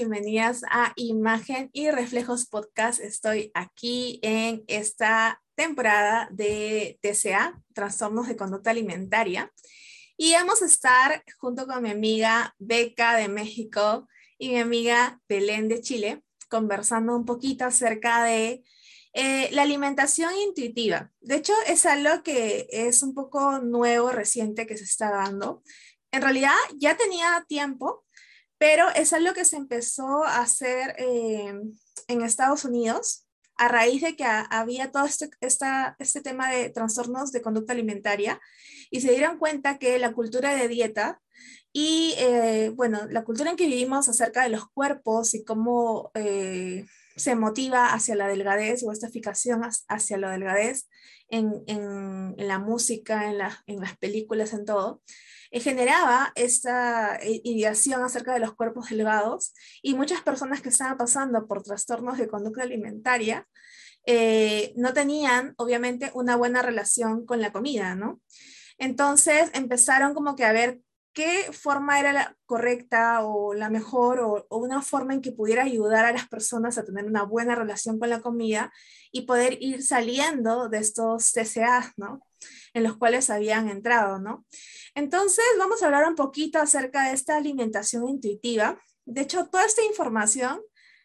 bienvenidas a Imagen y Reflejos Podcast. Estoy aquí en esta temporada de TCA, Trastornos de Conducta Alimentaria. Y vamos a estar junto con mi amiga Beca de México y mi amiga Belén de Chile, conversando un poquito acerca de eh, la alimentación intuitiva. De hecho, es algo que es un poco nuevo, reciente que se está dando en realidad ya tenía tiempo, pero es algo que se empezó a hacer eh, en Estados Unidos a raíz de que había todo este, este tema de trastornos de conducta alimentaria y se dieron cuenta que la cultura de dieta y, eh, bueno, la cultura en que vivimos acerca de los cuerpos y cómo eh, se motiva hacia la delgadez o esta fijación hacia la delgadez en, en, la música, en, en las películas, en todo, generaba esta eh, ideación acerca de los cuerpos delgados y muchas personas que estaban pasando por trastornos de conducta alimentaria eh, no tenían, obviamente, una buena relación con la comida, ¿no? Entonces empezaron como que a ver qué forma era la correcta o la mejor o, una forma en que pudiera ayudar a las personas a tener una buena relación con la comida y poder ir saliendo de estos TCA, ¿no? En los cuales habían entrado, ¿no? Entonces, vamos a hablar un poquito acerca de esta alimentación intuitiva. De hecho, toda esta información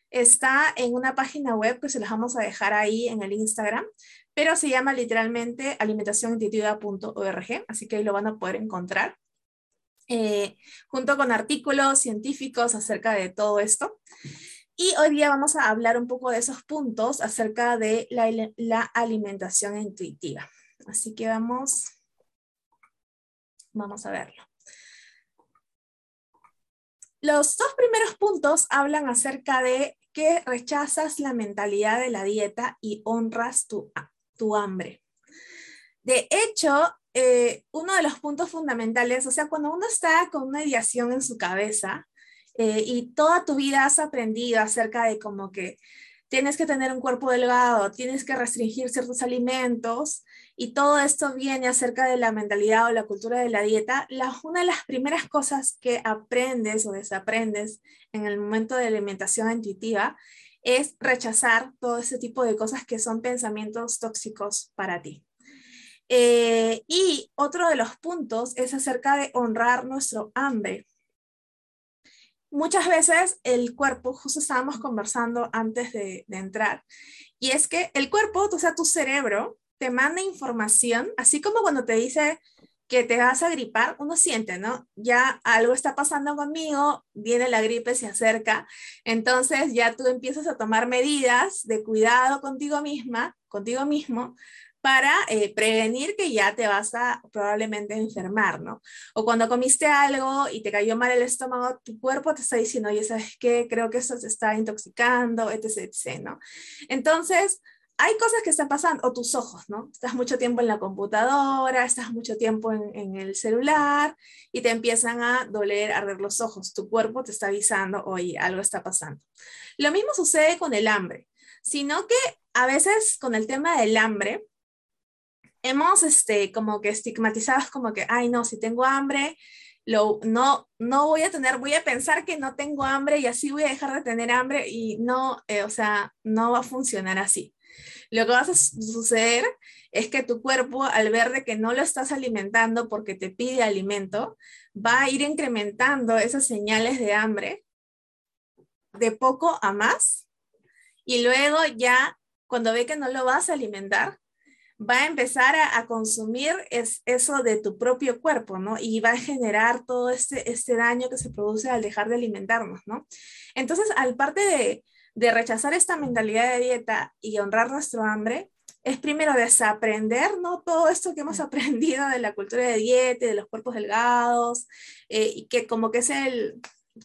está en una página web que se las vamos a dejar ahí en el Instagram, pero se llama literalmente alimentacionintuitiva.org, así que ahí lo van a poder encontrar, eh, junto con artículos científicos acerca de todo esto. Y hoy día vamos a hablar un poco de esos puntos acerca de la, la alimentación intuitiva. Así que vamos Vamos a verlo. Los dos primeros puntos hablan acerca de que rechazas la mentalidad de la dieta y honras tu, tu hambre. De hecho, eh, uno de los puntos fundamentales, o sea, cuando uno está con una ideación en su cabeza eh, y toda tu vida has aprendido acerca de como que tienes que tener un cuerpo delgado, tienes que restringir ciertos alimentos, y todo esto viene acerca de la mentalidad o la cultura de la dieta, una de las primeras cosas que aprendes o desaprendes en el momento de alimentación intuitiva es rechazar todo ese tipo de cosas que son pensamientos tóxicos para ti. Eh, y otro de los puntos es acerca de honrar nuestro hambre. Muchas veces el cuerpo, justo estábamos conversando antes de, de entrar, y es que el cuerpo, o sea, tu cerebro, te manda información, así como cuando te dice que te vas a gripar, uno siente, ¿no? Ya algo está pasando conmigo, viene la gripe, se acerca, entonces ya tú empiezas a tomar medidas de cuidado contigo misma, contigo mismo, para eh, prevenir que ya te vas a probablemente enfermar, ¿no? O cuando comiste algo y te cayó mal el estómago, tu cuerpo te está diciendo, oye, ¿sabes qué? Creo que esto te está intoxicando, etc., etc., ¿no? Entonces, hay cosas que están pasando, o tus ojos, ¿no? Estás mucho tiempo en la computadora, estás mucho tiempo en, el celular y te empiezan a doler, arder los ojos. Tu cuerpo te está avisando, oye, algo está pasando. Lo mismo sucede con el hambre, sino que a veces con el tema del hambre, hemos este, como que estigmatizados como que, ay, no, si tengo hambre, lo, no, no voy a tener, voy a pensar que no tengo hambre y así voy a dejar de tener hambre y no, eh, o sea, no va a funcionar así. Lo que va a suceder es que tu cuerpo, al ver de que no lo estás alimentando porque te pide alimento, va a ir incrementando esas señales de hambre de poco a más. Y luego ya, cuando ve que no lo vas a alimentar, va a empezar a, consumir es, eso de tu propio cuerpo, ¿no? Y va a generar todo este, este daño que se produce al dejar de alimentarnos, ¿no? Entonces, al parte de, de rechazar esta mentalidad de dieta y honrar nuestro hambre, es primero desaprender, ¿no? Todo esto que hemos aprendido de la cultura de dieta y de los cuerpos delgados, eh, y que como que es el,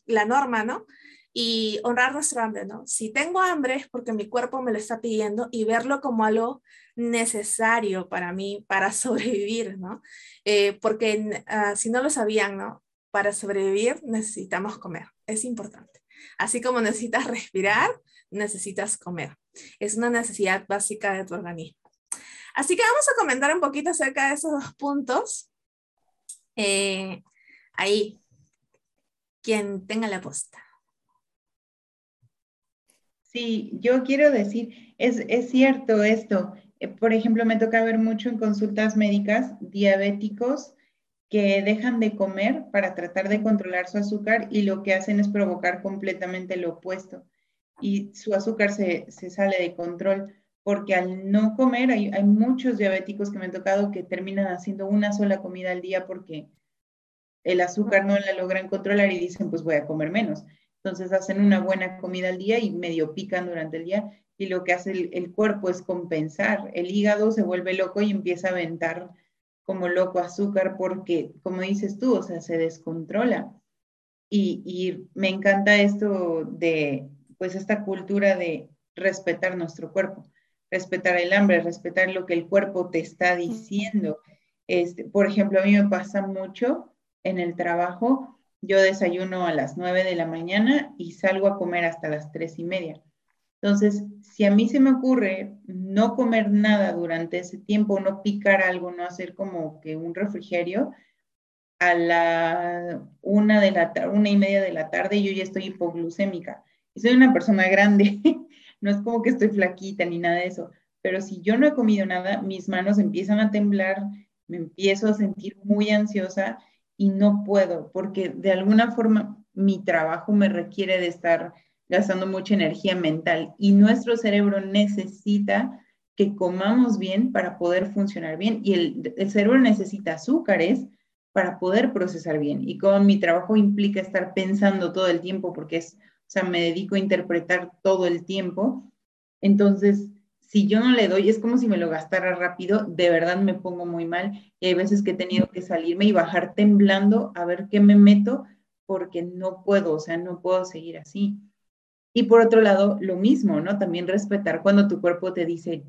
la norma, ¿no? Y honrar nuestro hambre, ¿no? Si tengo hambre es porque mi cuerpo me lo está pidiendo y verlo como algo necesario para mí, para sobrevivir, ¿no? Eh, porque uh, si no lo sabían, ¿no? Para sobrevivir necesitamos comer, es importante. Así como necesitas respirar, necesitas comer. Es una necesidad básica de tu organismo. Así que vamos a comentar un poquito acerca de esos dos puntos. Eh, ahí. quien tenga la posta. Sí, yo quiero decir, es, es cierto esto. Eh, por ejemplo, me toca ver mucho en consultas médicas diabéticos que dejan de comer para tratar de controlar su azúcar y lo que hacen es provocar completamente lo opuesto. Y su azúcar se, sale de control porque al no comer, hay, hay, muchos diabéticos que me han tocado que terminan haciendo una sola comida al día porque el azúcar no la logran controlar y dicen, pues voy a comer menos. Entonces hacen una buena comida al día y medio pican durante el día y lo que hace el, cuerpo es compensar. El hígado se vuelve loco y empieza a aventar como loco azúcar porque, como dices tú, o sea, se descontrola. Y, y me encanta esto de, pues, esta cultura de respetar nuestro cuerpo, respetar el hambre, respetar lo que el cuerpo te está diciendo. Este, por ejemplo, a mí me pasa mucho en el trabajo, yo desayuno a las 9 de la mañana y salgo a comer hasta las tres y media. Entonces, si a mí se me ocurre no comer nada durante ese tiempo, no picar algo, no hacer como que un refrigerio, a la una de la una y media de la tarde yo ya estoy hipoglucémica. Y soy una persona grande, no es como que estoy flaquita ni nada de eso, pero si yo no he comido nada, mis manos empiezan a temblar, me empiezo a sentir muy ansiosa y no puedo, porque de alguna forma mi trabajo me requiere de estar gastando mucha energía mental y nuestro cerebro necesita que comamos bien para poder funcionar bien y el, cerebro necesita azúcares para poder procesar bien. Y como mi trabajo implica estar pensando todo el tiempo, porque es, o sea, me dedico a interpretar todo el tiempo, entonces si yo no le doy, es como si me lo gastara rápido, de verdad me pongo muy mal y hay veces que he tenido que salirme y bajar temblando a ver qué me meto porque no puedo, o sea, no puedo seguir así. Y por otro lado, lo mismo, ¿no? También respetar cuando tu cuerpo te dice,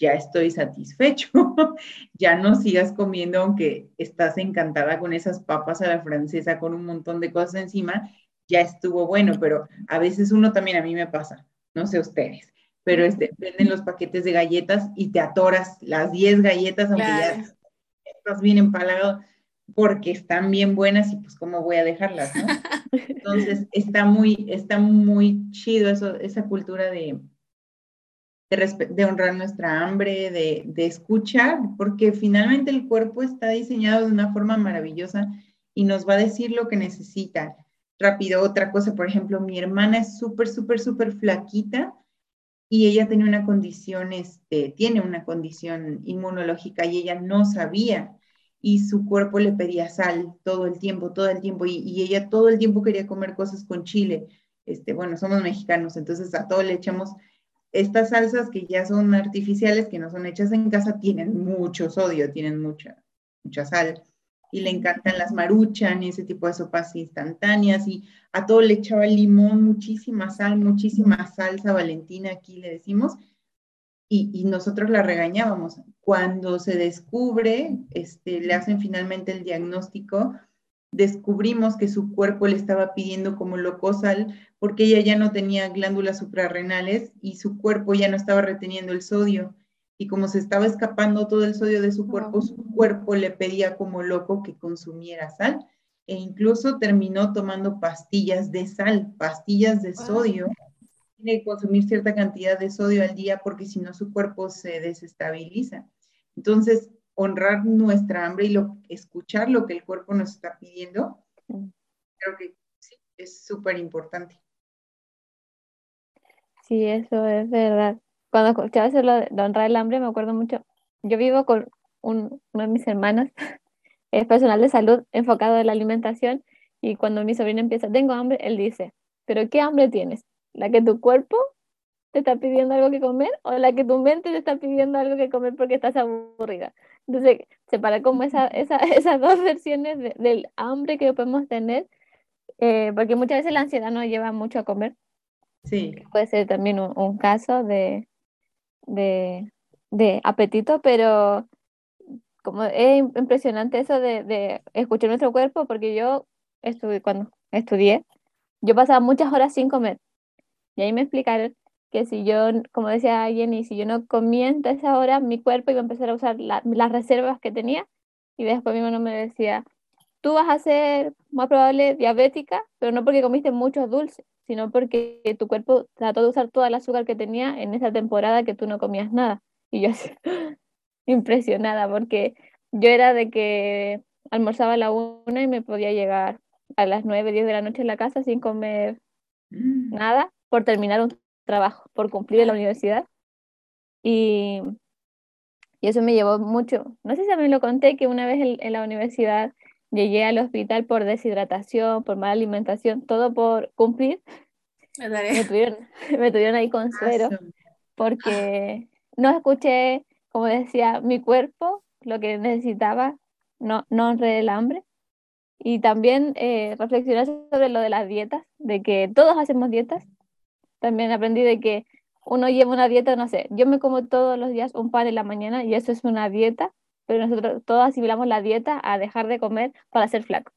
ya estoy satisfecho, ya no sigas comiendo aunque estás encantada con esas papas a la francesa con un montón de cosas encima, ya estuvo bueno, pero a veces uno también a mí me pasa, no sé ustedes, pero este, venden los paquetes de galletas y te atoras las 10 galletas, aunque ya estás bien empalagado, porque están bien buenas y pues cómo voy a dejarlas, ¿no? Entonces está muy, está muy chido eso, esa cultura de, de, de honrar nuestra hambre, de, de, escuchar, porque finalmente el cuerpo está diseñado de una forma maravillosa y nos va a decir lo que necesita. Rápido, otra cosa, por ejemplo, mi hermana es súper, súper, súper flaquita y ella tenía una condición, este, tiene una condición inmunológica y ella no sabía y su cuerpo le pedía sal todo el tiempo, todo el tiempo y, ella todo el tiempo quería comer cosas con chile. Este, bueno, somos mexicanos, entonces a todo le echamos estas salsas que ya son artificiales, que no son hechas en casa, tienen mucho sodio, tienen mucha, mucha sal y le encantan las maruchan y ese tipo de sopas instantáneas y a todo le echaba limón, muchísima sal, muchísima salsa valentina aquí le decimos y, y, nosotros la regañábamos. Cuando se descubre, este, le hacen finalmente el diagnóstico, descubrimos que su cuerpo le estaba pidiendo como loco sal porque ella ya no tenía glándulas suprarrenales y su cuerpo ya no estaba reteniendo el sodio y como se estaba escapando todo el sodio de su cuerpo, su cuerpo le pedía como loco que consumiera sal e incluso terminó tomando pastillas de sal, pastillas de sodio. Tiene que consumir cierta cantidad de sodio al día porque si no su cuerpo se desestabiliza. Entonces, honrar nuestra hambre y lo, escuchar lo que el cuerpo nos está pidiendo, creo que sí, es súper importante. Sí, eso es verdad cuando escuchaba eso lo de honrar el hambre, me acuerdo mucho. Yo vivo con uno de mis hermanos, es personal de salud enfocado en la alimentación, y cuando mi sobrino empieza, tengo hambre, él dice, ¿pero qué hambre tienes? ¿La que tu cuerpo te está pidiendo algo que comer o la que tu mente te está pidiendo algo que comer porque estás aburrida? Entonces, separa como esa, esa, esas dos versiones del hambre que podemos tener, eh, porque muchas veces la ansiedad nos lleva mucho a comer. Sí. Puede ser también un caso de, de, de apetito, pero como es impresionante eso de, de, escuchar nuestro cuerpo, porque yo estudié, cuando estudié, yo pasaba muchas horas sin comer. Y ahí me explicaron que si yo, como decía Jenny, si yo no comía en esa hora, mi cuerpo iba a empezar a usar las reservas que tenía. Y después mi mamá me decía, tú vas a ser más probable diabética, pero no porque comiste muchos dulces, sino porque tu cuerpo trató de usar toda el azúcar que tenía en esa temporada que tú no comías nada. Y yo así, impresionada, porque yo era de que almorzaba a la una y me podía llegar a las nueve, diez de la noche en la casa sin comer mm. nada por terminar un trabajo, por cumplir en la universidad. Y, y eso me llevó mucho. No sé si también lo conté que una vez en, la universidad llegué al hospital por deshidratación, por mala alimentación, todo por cumplir. Me tuvieron, me tuvieron ahí con suero porque no escuché, como decía, mi cuerpo, lo que necesitaba, no, no honré el hambre. Y también eh, reflexionar sobre lo de las dietas, de que todos hacemos dietas. También aprendí de que uno lleva una dieta, no sé, yo me como todos los días un pan en la mañana y eso es una dieta, pero nosotros todos asimilamos la dieta a dejar de comer para ser flaco.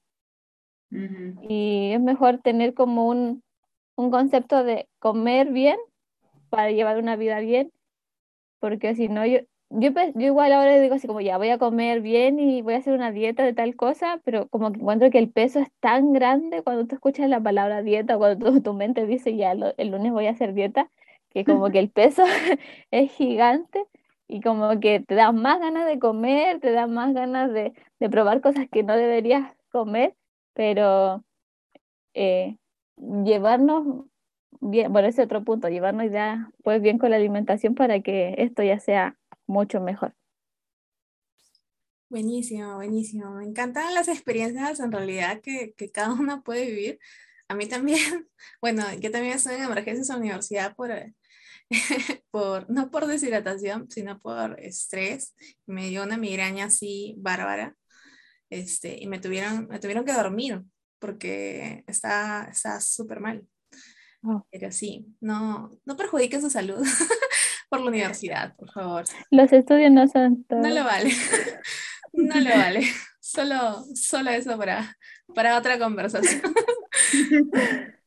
Y es mejor tener como un, un concepto de comer bien para llevar una vida bien, porque si no, yo, yo, yo igual ahora digo así como ya voy a comer bien y voy a hacer una dieta de tal cosa, pero como que encuentro que el peso es tan grande cuando tú escuchas la palabra dieta, cuando tu, mente dice ya el lunes voy a hacer dieta, que como que el peso es gigante y como que te da más ganas de comer, te da más ganas de, de probar cosas que no deberías comer, pero eh, llevarnos bien, bueno, ese otro punto, llevarnos ya pues bien con la alimentación para que esto ya sea mucho mejor. Buenísimo, buenísimo. Me encantan las experiencias en realidad que, que cada uno puede vivir. A mí también, bueno, yo también estoy en emergencias en la universidad por, por, no por deshidratación, sino por estrés. Me dio una migraña así bárbara. Este, y me tuvieron, me tuvieron que dormir porque está súper mal. Oh. Pero sí, no, no perjudique su salud por la universidad, por favor. Los estudios no son No lo vale. no lo vale. Solo, solo eso para, para otra conversación.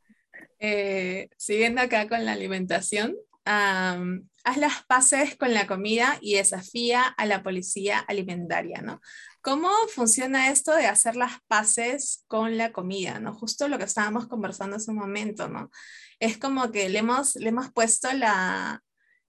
Eh, siguiendo acá con la alimentación, haz las paces con la comida y desafía a la policía alimentaria, ¿no? ¿Cómo funciona esto de hacer las paces con la comida, ¿no? Justo lo que estábamos conversando hace un momento, ¿no? Es como que le hemos, le hemos puesto la,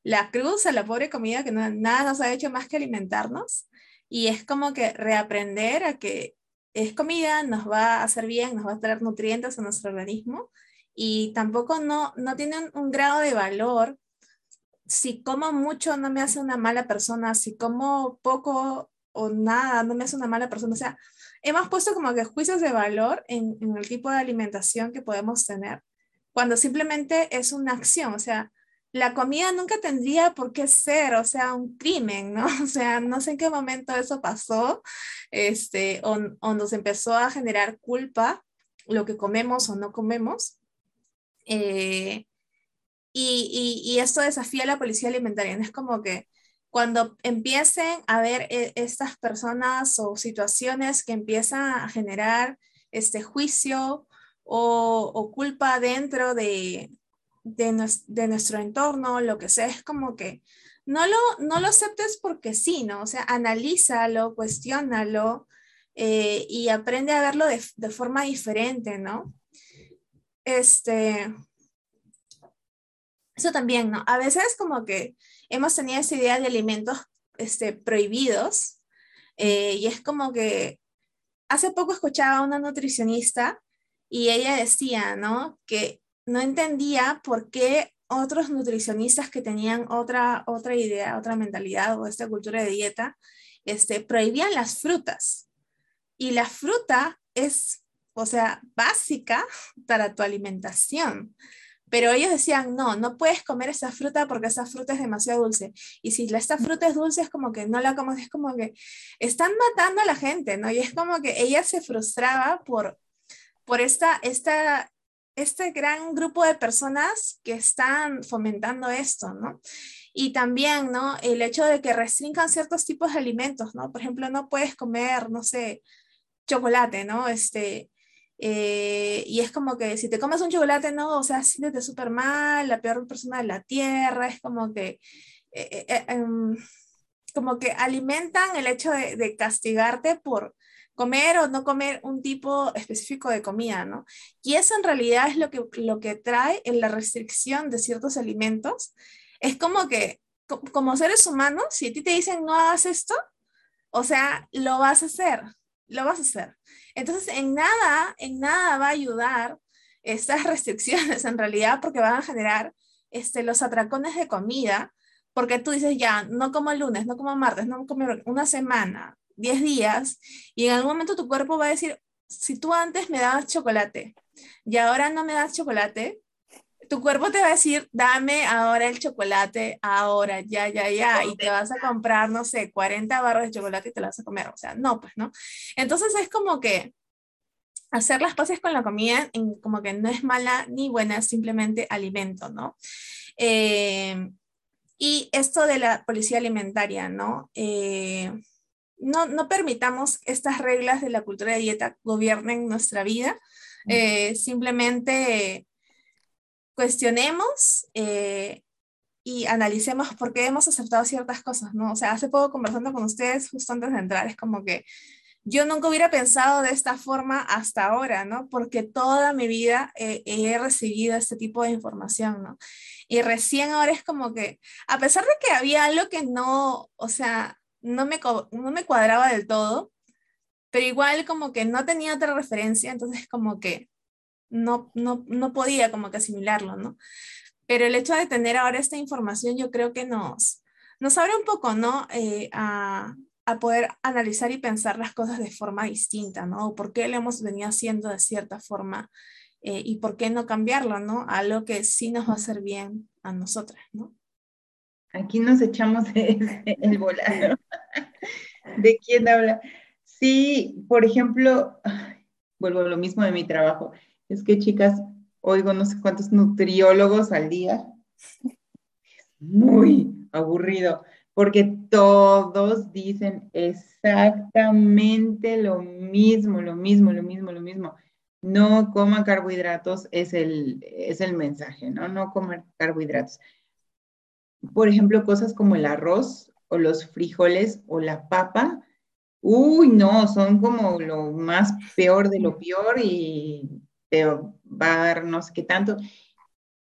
la cruz a la pobre comida que nada nos ha hecho más que alimentarnos y es como que reaprender a que es comida, nos va a hacer bien, nos va a traer nutrientes a nuestro organismo y tampoco no, no tiene un grado de valor si como mucho no me hace una mala persona, si como poco o nada no me hace una mala persona. O sea, hemos puesto como que juicios de valor en, el tipo de alimentación que podemos tener, cuando simplemente es una acción. O sea, la comida nunca tendría por qué ser, o sea, un crimen, ¿no? O sea, no sé en qué momento eso pasó, este, o, o nos empezó a generar culpa lo que comemos o no comemos. Eh, y, y, esto desafía a la policía alimentaria. Es como que cuando empiecen a ver eh, estas personas o situaciones que empiezan a generar este juicio o, o culpa dentro de, de, de, nuestro entorno, lo que sea, es como que no lo, no lo aceptes porque sí, ¿no? O sea, analízalo, cuestiónalo eh, y aprende a verlo de, de, forma diferente, ¿no? Este, eso también, ¿no? A veces como que hemos tenido esa idea de alimentos este, prohibidos eh, y es como que hace poco escuchaba a una nutricionista y ella decía, ¿no? Que no entendía por qué otros nutricionistas que tenían otra, otra idea, otra mentalidad o esta cultura de dieta, este, prohibían las frutas. Y la fruta es, o sea, básica para tu alimentación. Pero ellos decían, no, no puedes comer esa fruta porque esa fruta es demasiado dulce. Y si esta fruta es dulce, es como que no la comes, es como que están matando a la gente, ¿no? Y es como que ella se frustraba por, por esta, esta, este gran grupo de personas que están fomentando esto, ¿no? Y también, ¿no? El hecho de que restringan ciertos tipos de alimentos, ¿no? Por ejemplo, no puedes comer, no sé, chocolate, ¿no? Este, eh, y es como que si te comes un chocolate, no, o sea, siéntete súper mal, la peor persona de la tierra, es como que, eh, eh, em, como que alimentan el hecho de, de, castigarte por comer o no comer un tipo específico de comida, ¿no? Y eso en realidad es lo que, lo que trae en la restricción de ciertos alimentos. Es como que, como seres humanos, si a ti te dicen no hagas esto, o sea, lo vas a hacer, lo vas a hacer. Entonces, en nada, en nada va a ayudar estas restricciones en realidad porque van a generar este, los atracones de comida, porque tú dices, ya, no como el lunes, no como martes, no como una semana, 10 días y en algún momento tu cuerpo va a decir, si tú antes me dabas chocolate y ahora no me das chocolate, tu cuerpo te va a decir, dame ahora el chocolate, ahora, ya, ya, ya, y te vas a comprar, no sé, 40 barras de chocolate y te las vas a comer. O sea, no, pues, ¿no? Entonces es como que hacer las paces con la comida, como que no es mala ni buena, es simplemente alimento, ¿no? Eh, y esto de la policía alimentaria, ¿no? Eh, no, no permitamos estas reglas de la cultura de dieta gobiernen nuestra vida. Eh, simplemente cuestionemos eh, y analicemos por qué hemos aceptado ciertas cosas, ¿no? O sea, hace poco conversando con ustedes, justo antes de entrar, es como que yo nunca hubiera pensado de esta forma hasta ahora, ¿no? Porque toda mi vida he recibido este tipo de información, ¿no? Y recién ahora es como que, a pesar de que había algo que no, o sea, no me, no me cuadraba del todo, pero igual como que no tenía otra referencia, entonces como que no, no, no podía como que asimilarlo, ¿no? Pero el hecho de tener ahora esta información yo creo que nos, nos abre un poco, ¿no? Eh, a, a, poder analizar y pensar las cosas de forma distinta, ¿no? ¿Por qué lo hemos venido haciendo de cierta forma eh, y por qué no cambiarlo, ¿no? A lo que sí nos va a hacer bien a nosotras, ¿no? Aquí nos echamos el volado. ¿De quién habla? Sí, por ejemplo, vuelvo a lo mismo de mi trabajo. Es que, chicas, oigo no sé cuántos nutriólogos al día. muy aburrido, porque todos dicen exactamente lo mismo, lo mismo, lo mismo, lo mismo. No coman carbohidratos es el, es el mensaje, ¿no? No comer carbohidratos por ejemplo, cosas como el arroz o los frijoles o la papa, uy, no, son como lo más peor de lo peor y te va a dar no sé qué tanto.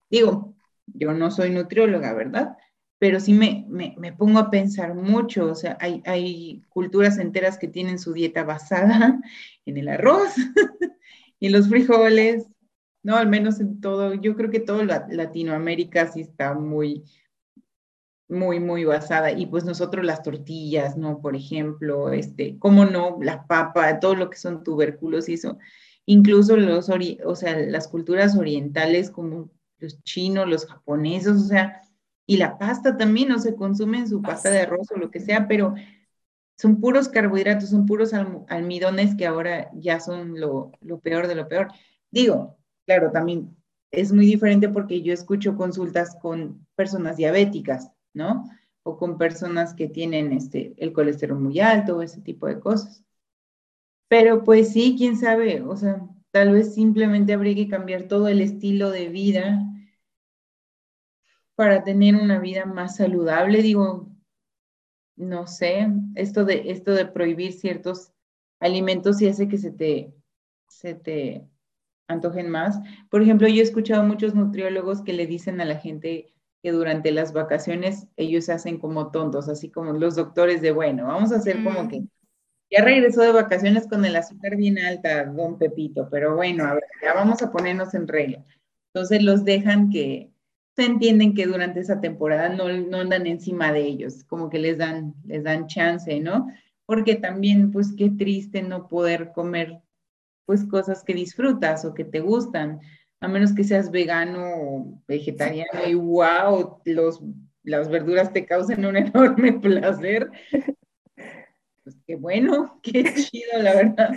Digo, yo no soy nutrióloga, ¿verdad? Pero sí me, me, pongo a pensar mucho, o sea, hay, hay, culturas enteras que tienen su dieta basada en el arroz y los frijoles, ¿no? Al menos en todo, yo creo que todo Latinoamérica sí está muy, muy, muy basada. Y pues nosotros las tortillas, ¿no? Por ejemplo, este, cómo no, la papa, todo lo que son tubérculos y eso. Incluso los, o sea, las culturas orientales como los chinos, los japoneses, o sea, y la pasta también, no se consume en su pasta de arroz o lo que sea, pero son puros carbohidratos, son puros almidones que ahora ya son lo, lo peor de lo peor. Digo, claro, también es muy diferente porque yo escucho consultas con personas diabéticas ¿no? O con personas que tienen este, el colesterol muy alto o ese tipo de cosas. Pero pues sí, quién sabe, o sea, tal vez simplemente habría que cambiar todo el estilo de vida para tener una vida más saludable. Digo, no sé, esto de, esto de prohibir ciertos alimentos y hace que se te, se te antojen más. Por ejemplo, yo he escuchado muchos nutriólogos que le dicen a la gente, que durante las vacaciones ellos se hacen como tontos, así como los doctores de, bueno, vamos a hacer como que ya regresó de vacaciones con el azúcar bien alta, don Pepito, pero bueno, a ver, ya vamos a ponernos en regla. Entonces los dejan que se entienden que durante esa temporada no, no andan encima de ellos, como que les dan, les dan chance, ¿no? Porque también, pues qué triste no poder comer pues cosas que disfrutas o que te gustan a menos que seas vegano o vegetariano y wow, los, las verduras te causen un enorme placer. Pues qué bueno, qué chido, la verdad.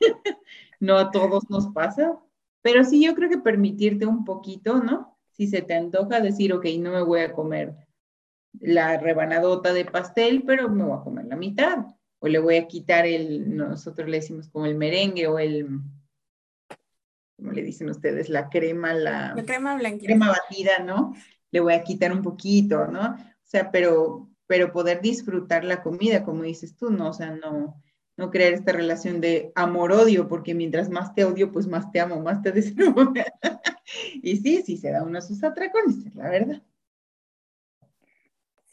No a todos nos pasa, pero sí yo creo que permitirte un poquito, ¿no? Si se te antoja decir, ok, no me voy a comer la rebanadota de pastel, pero me voy a comer la mitad. O le voy a quitar el, nosotros le decimos como el merengue o el, como le dicen ustedes, la crema, la, crema blanca. Crema batida, ¿no? Le voy a quitar un poquito, ¿no? O sea, pero, pero poder disfrutar la comida, como dices tú, ¿no? O sea, no, no crear esta relación de amor-odio, porque mientras más te odio, pues más te amo, más te deseo. y sí, sí se da uno sus atracones, la verdad.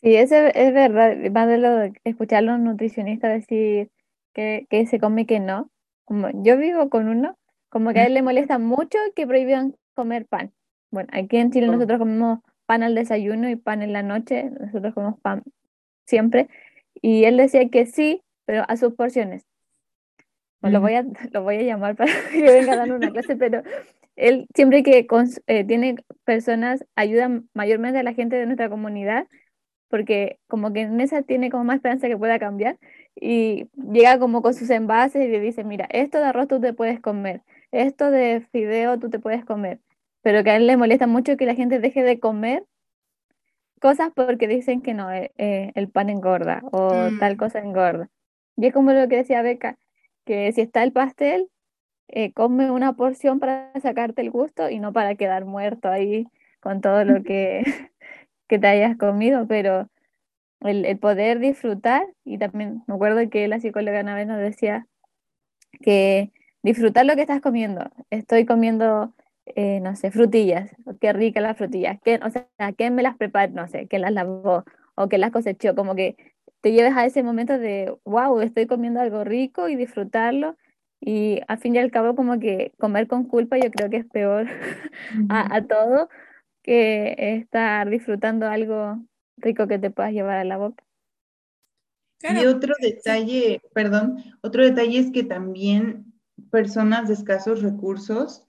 Sí, eso es verdad, más de lo de escuchar a los nutricionistas decir que, que se come y que no. Como yo vivo con uno, como que a él le molesta mucho que prohíban comer pan. Bueno, aquí en Chile nosotros comemos pan al desayuno y pan en la noche, nosotros comemos pan siempre. Y él decía que sí, pero a sus porciones. Lo voy a, lo voy a llamar para que venga a dar una clase, pero él siempre que eh, tiene personas, ayuda mayormente a la gente de nuestra comunidad, porque como que en esa tiene como más esperanza que pueda cambiar, y llega como con sus envases y le dice, mira, esto de arroz tú te puedes comer, esto de fideo tú te puedes comer, pero que a él le molesta mucho que la gente deje de comer cosas porque dicen que no, eh, eh, el pan engorda o tal Mm. cosa engorda. Y es como lo que decía Beca, que si está el pastel, eh, come una porción para sacarte el gusto y no para quedar muerto ahí con todo lo que, que te hayas comido, pero el, el poder disfrutar, y también me acuerdo que la psicóloga una vez nos decía que disfrutar lo que estás comiendo. Estoy comiendo, eh, no sé, frutillas, qué rica las frutillas, ¿Quién, o sea, ¿quién me las prepara? No sé, ¿quién las lavó o quién las cosechó? Como que te lleves a ese momento de, wow, estoy comiendo algo rico y disfrutarlo. Y al fin y al cabo, como que comer con culpa yo creo que es peor a, a todo que estar disfrutando algo rico que te puedas llevar a la boca. Claro, Y otro detalle, perdón, otro detalle es que también personas de escasos recursos,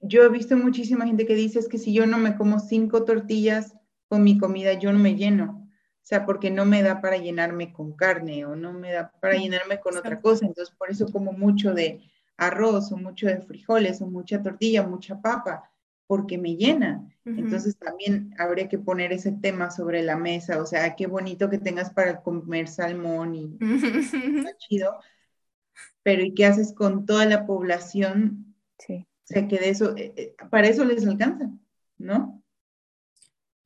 yo he visto muchísima gente que dice es que si yo no me como cinco tortillas con mi comida, yo no me lleno. O sea, porque no me da para llenarme con carne o no me da para llenarme con otra cosa. Entonces, por eso como mucho de arroz o mucho de frijoles o mucha tortilla, mucha papa, porque me llena. Entonces también habría que poner ese tema sobre la mesa, o sea, qué bonito que tengas para comer salmón y está chido, pero ¿y qué haces con toda la población? Sí. O sea, que de eso, eh, eh, para eso les alcanza, ¿no?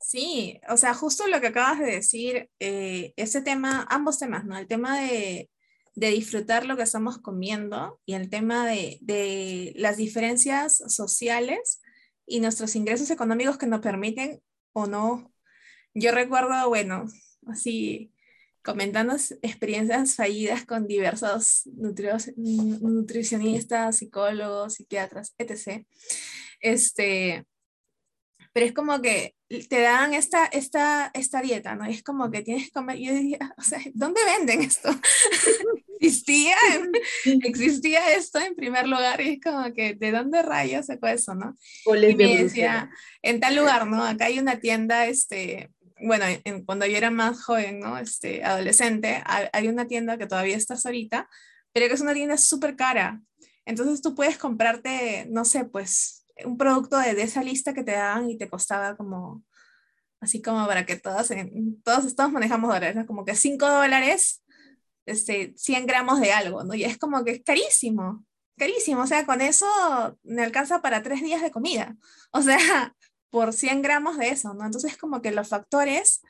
Sí, o sea, justo lo que acabas de decir, eh, ese tema, ambos temas, ¿no? El tema de, de disfrutar lo que estamos comiendo y el tema de, de las diferencias sociales y nuestros ingresos económicos que nos permiten o no. Yo recuerdo, bueno, así comentando s- experiencias fallidas con diversos nutrios- nu- nutricionistas, psicólogos, psiquiatras, etc. Este, pero es como que te dan esta, esta, esta dieta, ¿no? Y es como que tienes que comer, yo diría, o sea, ¿dónde venden esto? ¿Existía? ¿Existía esto en primer lugar? Y es como que, ¿de dónde rayos sacó eso, no? Coles Y me decía, en tal lugar, ¿no? Acá hay una tienda, este, bueno, en- cuando yo era más joven, ¿no? Este, adolescente, ha- hay una tienda que todavía está hasta ahorita, pero que es una tienda súper cara. Entonces tú puedes comprarte, no sé, pues, un producto de, de esa lista que te daban y te costaba como, así como para que todos, todos, todos manejamos dólares, ¿no? Como que 5 dólares, este, 100 gramos de algo, ¿no? Y es como que es carísimo, carísimo. O sea, con eso me alcanza para tres días de comida. O sea, por 100 gramos de eso, ¿no? Entonces, como que los factores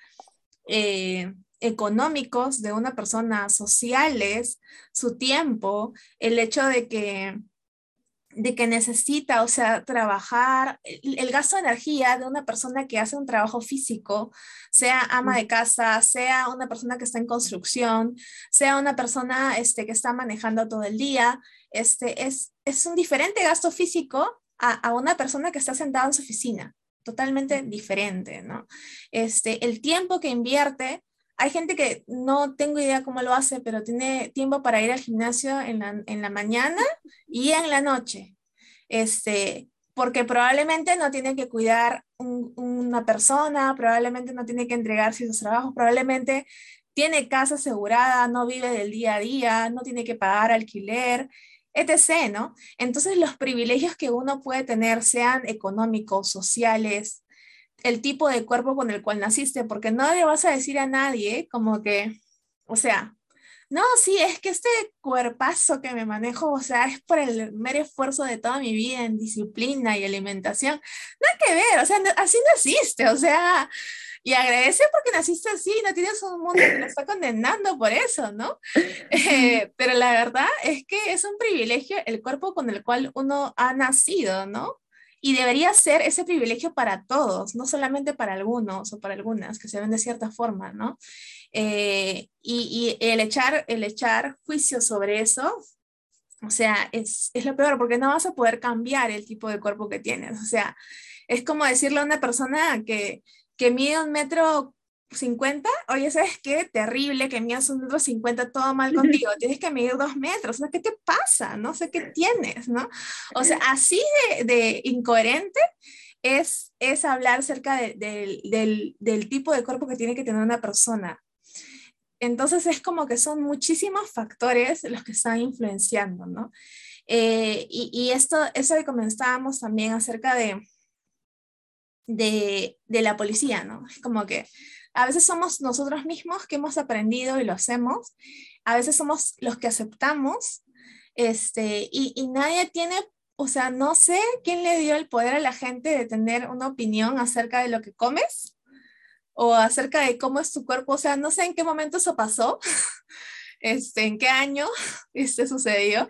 eh, económicos de una persona, sociales, su tiempo, el hecho de que de que necesita, o sea, trabajar, el, el gasto de energía de una persona que hace un trabajo físico, sea ama de casa, sea una persona que está en construcción, sea una persona este, que está manejando todo el día, este, es, es un diferente gasto físico a, a una persona que está sentada en su oficina, totalmente diferente, ¿no? Este, el tiempo que invierte, hay gente que no tengo idea cómo lo hace, pero tiene tiempo para ir al gimnasio en la, en la mañana y en la noche. Este, porque probablemente no tiene que cuidar un, una persona, probablemente no tiene que entregar sus trabajos, probablemente tiene casa asegurada, no vive del día a día, no tiene que pagar alquiler, etc., ¿no? Entonces los privilegios que uno puede tener, sean económicos, sociales, el tipo de cuerpo con el cual naciste, porque no le vas a decir a nadie como que, o sea, no, sí, es que este cuerpazo que me manejo, o sea, es por el mero esfuerzo de toda mi vida en disciplina y alimentación. Nada que ver, o sea, así naciste, o sea, y agradece porque naciste así, no tienes un mundo que lo está condenando por eso, ¿no? Eh, pero la verdad es que es un privilegio el cuerpo con el cual uno ha nacido, ¿no? Y debería ser ese privilegio para todos, no solamente para algunos o para algunas que se ven de cierta forma, ¿no? Eh, y, y, el, echar, el echar juicio sobre eso, o sea, es, es lo peor porque no vas a poder cambiar el tipo de cuerpo que tienes. O sea, es como decirle a una persona que, que mide un metro 50, oye, ¿sabes qué? Terrible que midas un metro 50, todo mal contigo, tienes que medir dos metros, o sea, ¿qué te pasa? No sé qué tienes, ¿no? O sea, así de, de incoherente es, es hablar acerca de, de, del, del tipo de cuerpo que tiene que tener una persona. Entonces es como que son muchísimos factores los que están influenciando, ¿no? Eh, y, y, esto, eso que comenzábamos también acerca de, de, de la policía, ¿no? Como que a veces somos nosotros mismos que hemos aprendido y lo hacemos, a veces somos los que aceptamos, este, y, y nadie tiene, o sea, no sé quién le dio el poder a la gente de tener una opinión acerca de lo que comes o acerca de cómo es tu cuerpo, o sea, no sé en qué momento eso pasó, este, en qué año este sucedió,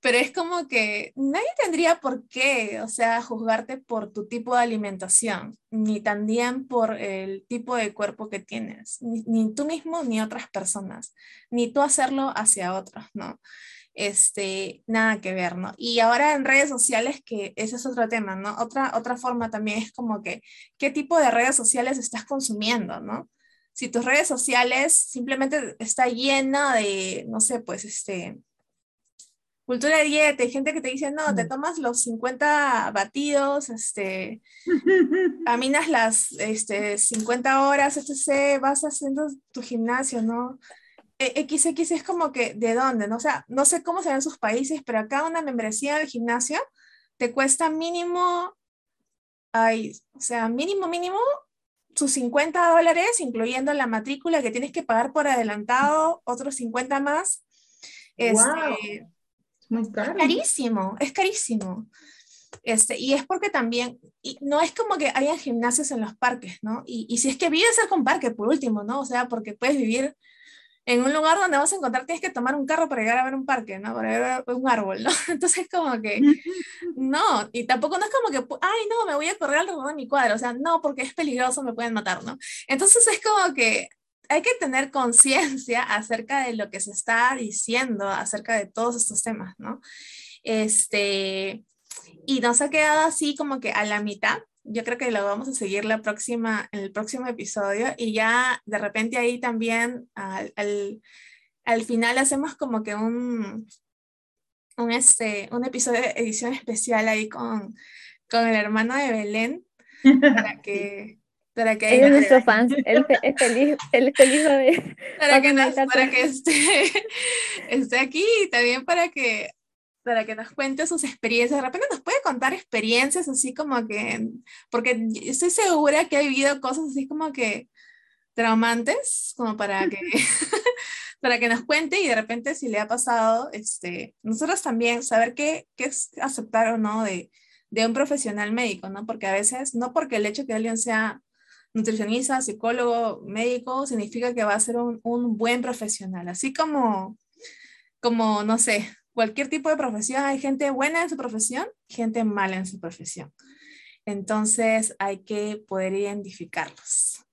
pero es como que nadie tendría por qué, o sea, juzgarte por tu tipo de alimentación, ni también por el tipo de cuerpo que tienes, ni, tú mismo ni otras personas, ni tú hacerlo hacia otros, ¿no? este, nada que ver, ¿no? Y ahora en redes sociales, que ese es otro tema, ¿no? Otra, otra forma también es como que, ¿qué tipo de redes sociales estás consumiendo, ¿no? Si tus redes sociales simplemente está llena de, no sé, pues, este, cultura de dieta, hay gente que te dice, no, te tomas los 50 batidos, este, caminas las este, 50 horas, etc., vas haciendo tu gimnasio, ¿no? XX es como que, ¿de dónde? No? O sea, no sé cómo serán sus países, pero acá una membresía del gimnasio te cuesta mínimo, ay, o sea, mínimo, mínimo sus 50 dólares, incluyendo la matrícula que tienes que pagar por adelantado, otros 50 más. Este, Muy caro. Es carísimo, es carísimo. Este, y es porque también, y no es como que hayan gimnasios en los parques, ¿no? Y, y si es que vives cerca un parque, por último, ¿no? O sea, porque puedes vivir en un lugar donde vas a encontrar, tienes que tomar un carro para llegar a ver un parque, ¿no? Para ver un árbol, ¿no? Entonces, como que, no, y tampoco no es como que, ay, no, me voy a correr alrededor de mi cuadro, o sea, no, porque es peligroso, me pueden matar, ¿no? Entonces, es como que hay que tener conciencia acerca de lo que se está diciendo acerca de todos estos temas, ¿no? Este, y nos ha quedado así como que a la mitad, yo creo que lo vamos a seguir la próxima, en el próximo episodio y ya de repente ahí también al, al, al final hacemos como que un, un, este, un episodio de edición especial ahí con, con el hermano de Belén para que... Para que Él es nuestro fan, el, el, feliz, el feliz de... Para que, nos, para que esté, esté aquí y también para que para que nos cuente sus experiencias. De repente nos puede contar experiencias así como que, porque estoy segura que ha vivido cosas así como que traumantes, como para que, para que nos cuente y de repente si le ha pasado, este, nosotros también saber qué, qué es aceptar o no de, de un profesional médico, ¿no? Porque a veces, no porque el hecho que alguien sea nutricionista, psicólogo, médico, significa que va a ser un, un buen profesional. Así como, como, no sé, cualquier tipo de profesión, hay gente buena en su profesión, gente mala en su profesión. Entonces hay que poder identificarlos.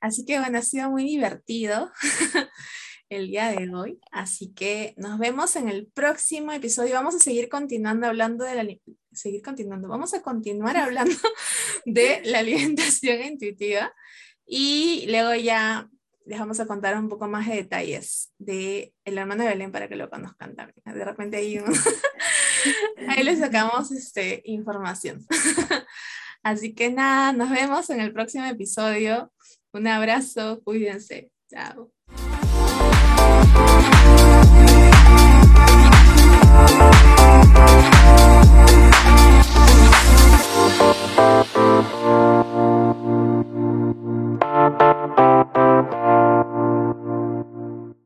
Así que bueno, ha sido muy divertido el día de hoy. Así que nos vemos en el próximo episodio. Vamos a seguir continuando hablando de la seguir continuando. Vamos a continuar hablando de la alimentación intuitiva y luego ya les vamos a contar un poco más de detalles de el hermano de Belén para que lo conozcan también. De repente ahí, uno, ahí les sacamos este, información. Así que nada, nos vemos en el próximo episodio. Un abrazo, cuídense. Chao.